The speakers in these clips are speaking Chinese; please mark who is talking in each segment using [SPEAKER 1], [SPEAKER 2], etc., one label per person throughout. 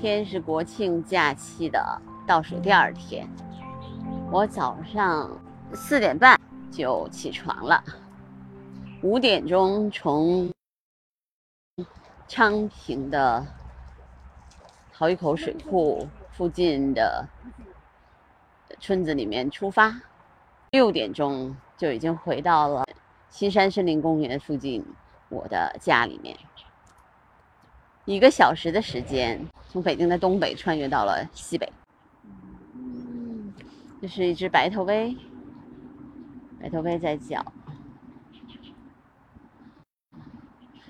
[SPEAKER 1] 天是国庆假期的倒数第二天，我早上四点半就起床了，五点钟从昌平的陶峪口水库附近的村子里面出发，六点钟就已经回到了西山森林公园附近我的家里面。一个小时的时间，从北京的东北穿越到了西北。这是一只白头鹎，白头鹎在叫。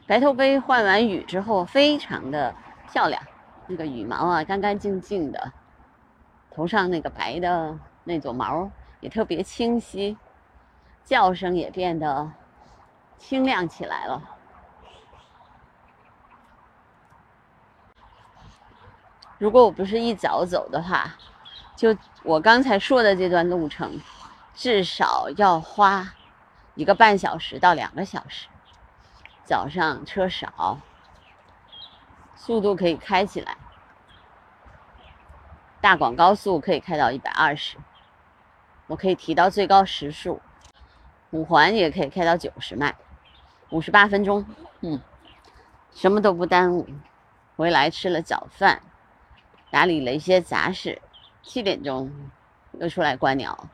[SPEAKER 1] 白头鹎换完羽之后，非常的漂亮，那个羽毛啊，干干净净的，头上那个白的那撮毛也特别清晰，叫声也变得清亮起来了。如果我不是一早走的话，就我刚才说的这段路程，至少要花一个半小时到两个小时。早上车少，速度可以开起来，大广高速可以开到一百二十，我可以提到最高时速，五环也可以开到九十迈，五十八分钟，嗯，什么都不耽误。回来吃了早饭。打理了一些杂事，七点钟又出来观鸟。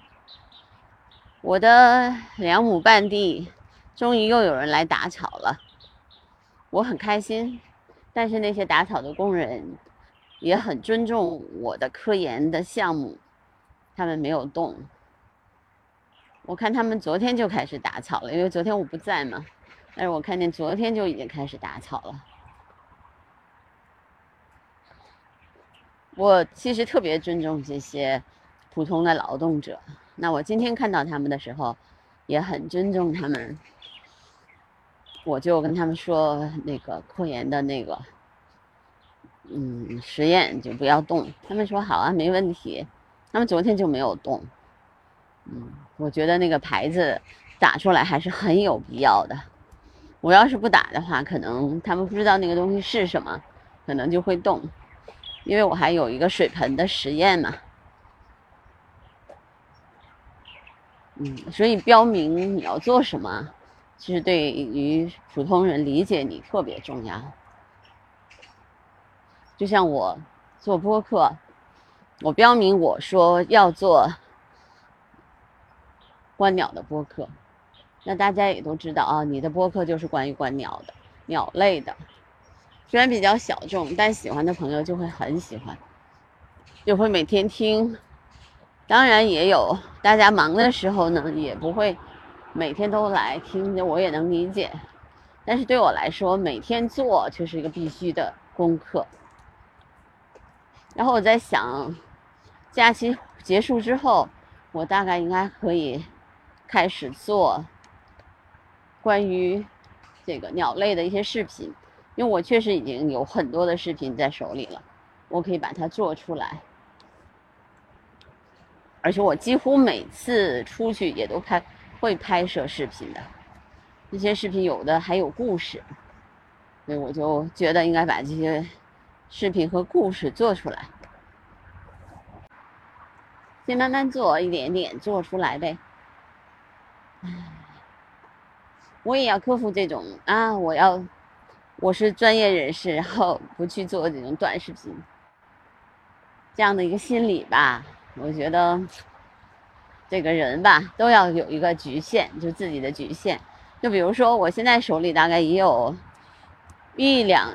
[SPEAKER 1] 我的两亩半地终于又有人来打草了，我很开心。但是那些打草的工人也很尊重我的科研的项目，他们没有动。我看他们昨天就开始打草了，因为昨天我不在嘛。但是我看见昨天就已经开始打草了。我其实特别尊重这些普通的劳动者。那我今天看到他们的时候，也很尊重他们。我就跟他们说，那个科研的那个，嗯，实验就不要动。他们说好啊，没问题。他们昨天就没有动。嗯，我觉得那个牌子打出来还是很有必要的。我要是不打的话，可能他们不知道那个东西是什么，可能就会动。因为我还有一个水盆的实验嘛，嗯，所以标明你要做什么，其实对于普通人理解你特别重要。就像我做播客，我标明我说要做观鸟的播客，那大家也都知道啊，你的播客就是关于观鸟的，鸟类的。虽然比较小众，但喜欢的朋友就会很喜欢，就会每天听。当然也有大家忙的时候呢，也不会每天都来听，我也能理解。但是对我来说，每天做却是一个必须的功课。然后我在想，假期结束之后，我大概应该可以开始做关于这个鸟类的一些视频。因为我确实已经有很多的视频在手里了，我可以把它做出来，而且我几乎每次出去也都拍会拍摄视频的，这些视频有的还有故事，所以我就觉得应该把这些视频和故事做出来，先慢慢做，一点点做出来呗。唉，我也要克服这种啊，我要。我是专业人士，然后不去做这种短视频，这样的一个心理吧。我觉得这个人吧，都要有一个局限，就自己的局限。就比如说，我现在手里大概也有一两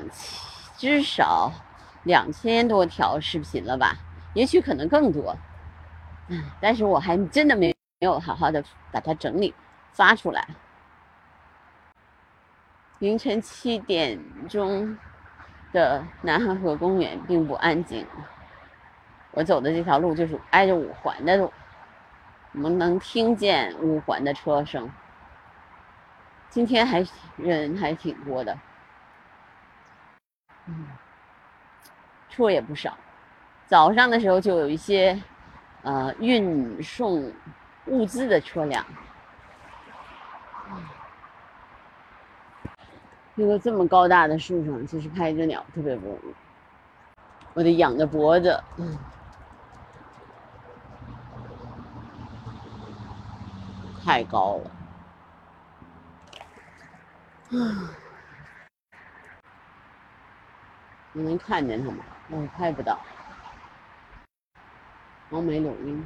[SPEAKER 1] 至少两千多条视频了吧，也许可能更多。嗯，但是我还真的没没有好好的把它整理发出来。凌晨七点钟的南海河公园并不安静。我走的这条路就是挨着五环的路，我们能听见五环的车声。今天还人还挺多的，嗯，车也不少。早上的时候就有一些呃运送物资的车辆。一个这么高大的树上，其实拍一只鸟特别不容易。我得仰着脖子，太高了，你能看见它吗？我拍不到，我没录音，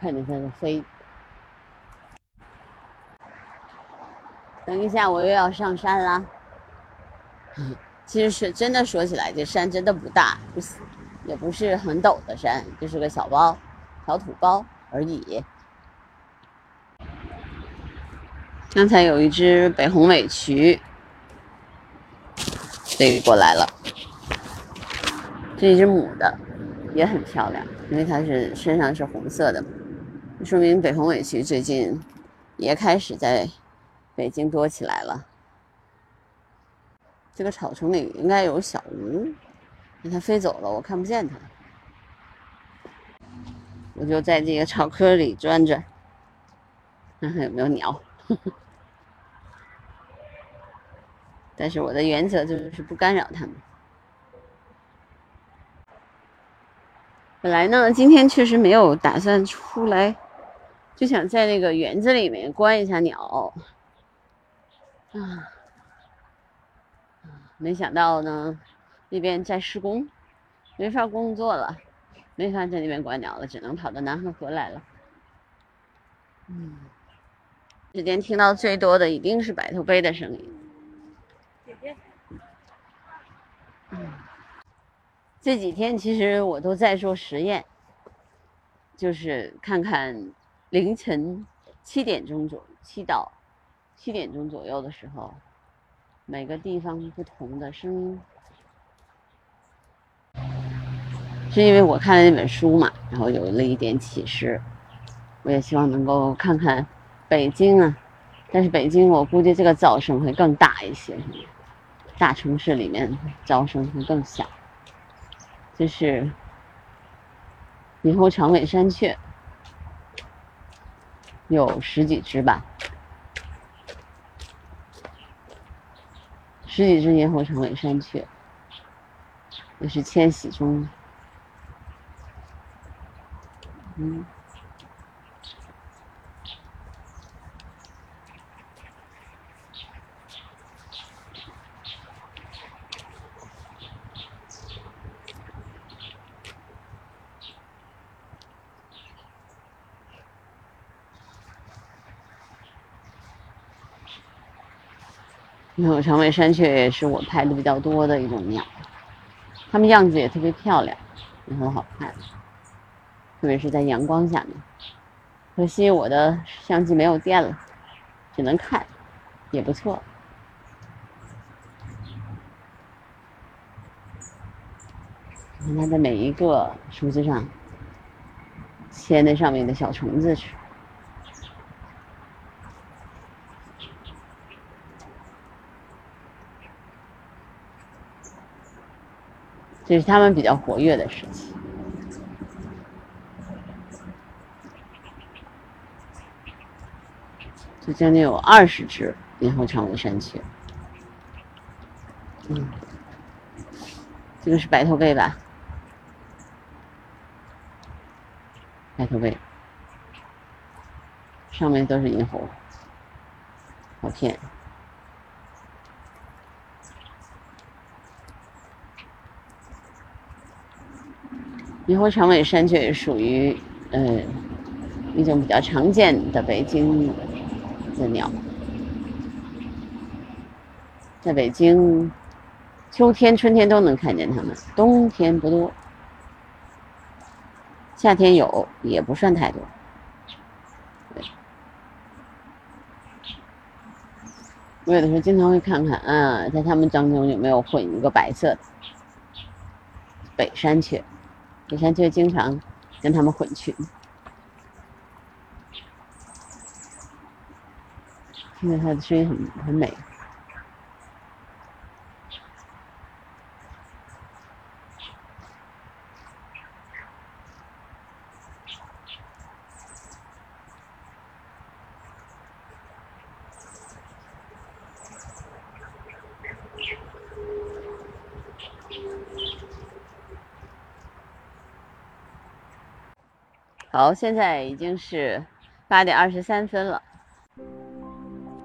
[SPEAKER 1] 看见它在飞。等一下，我又要上山啦。其实是真的说起来，这山真的不大，不是，也不是很陡的山，就是个小包，小土包而已。刚才有一只北红尾渠飞过来了，这一只母的也很漂亮，因为它是身上是红色的，说明北红尾渠最近也开始在北京多起来了。这个草丛里应该有小吴，它飞走了，我看不见它。我就在这个草窠里转转，看看有没有鸟。但是我的原则就是不干扰它们。本来呢，今天确实没有打算出来，就想在那个园子里面观一下鸟。啊。没想到呢，那边在施工，没法工作了，没法在那边观鸟了，只能跑到南河河来了。嗯，这边听到最多的一定是白头鹎的声音。姐姐，嗯，这几天其实我都在做实验，就是看看凌晨七点钟左右七到七点钟左右的时候。每个地方不同的声音，是因为我看了那本书嘛，然后有了一点启示。我也希望能够看看北京啊，但是北京我估计这个噪声会更大一些，大城市里面噪声会更小。这是猕猴长尾山雀，有十几只吧。十几只猕猴长尾山雀，也是迁徙中。嗯，猕猴长尾山雀也是我拍的比较多的一种鸟，它们样子也特别漂亮，也很好看，特别是在阳光下面。可惜我的相机没有电了，只能看，也不错。看它的每一个树枝上牵那上面的小虫子去。这是他们比较活跃的时期，这将近有二十只猕猴长尾山雀。嗯，这个是白头鹎吧？白头鹎，上面都是银猴，好骗。猕猴长尾山雀属于，呃，一种比较常见的北京的鸟，在北京，秋天、春天都能看见它们，冬天不多，夏天有，也不算太多。我有的时候经常会看看，啊，在它们当中有没有混一个白色的北山雀。以前就经常跟他们混群，听着他的声音很很美。好，现在已经是八点二十三分了，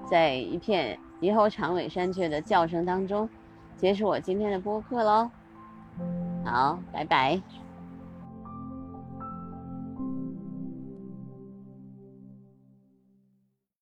[SPEAKER 1] 在一片猕猴长尾山雀的叫声当中，结束我今天的播客喽。好，拜拜。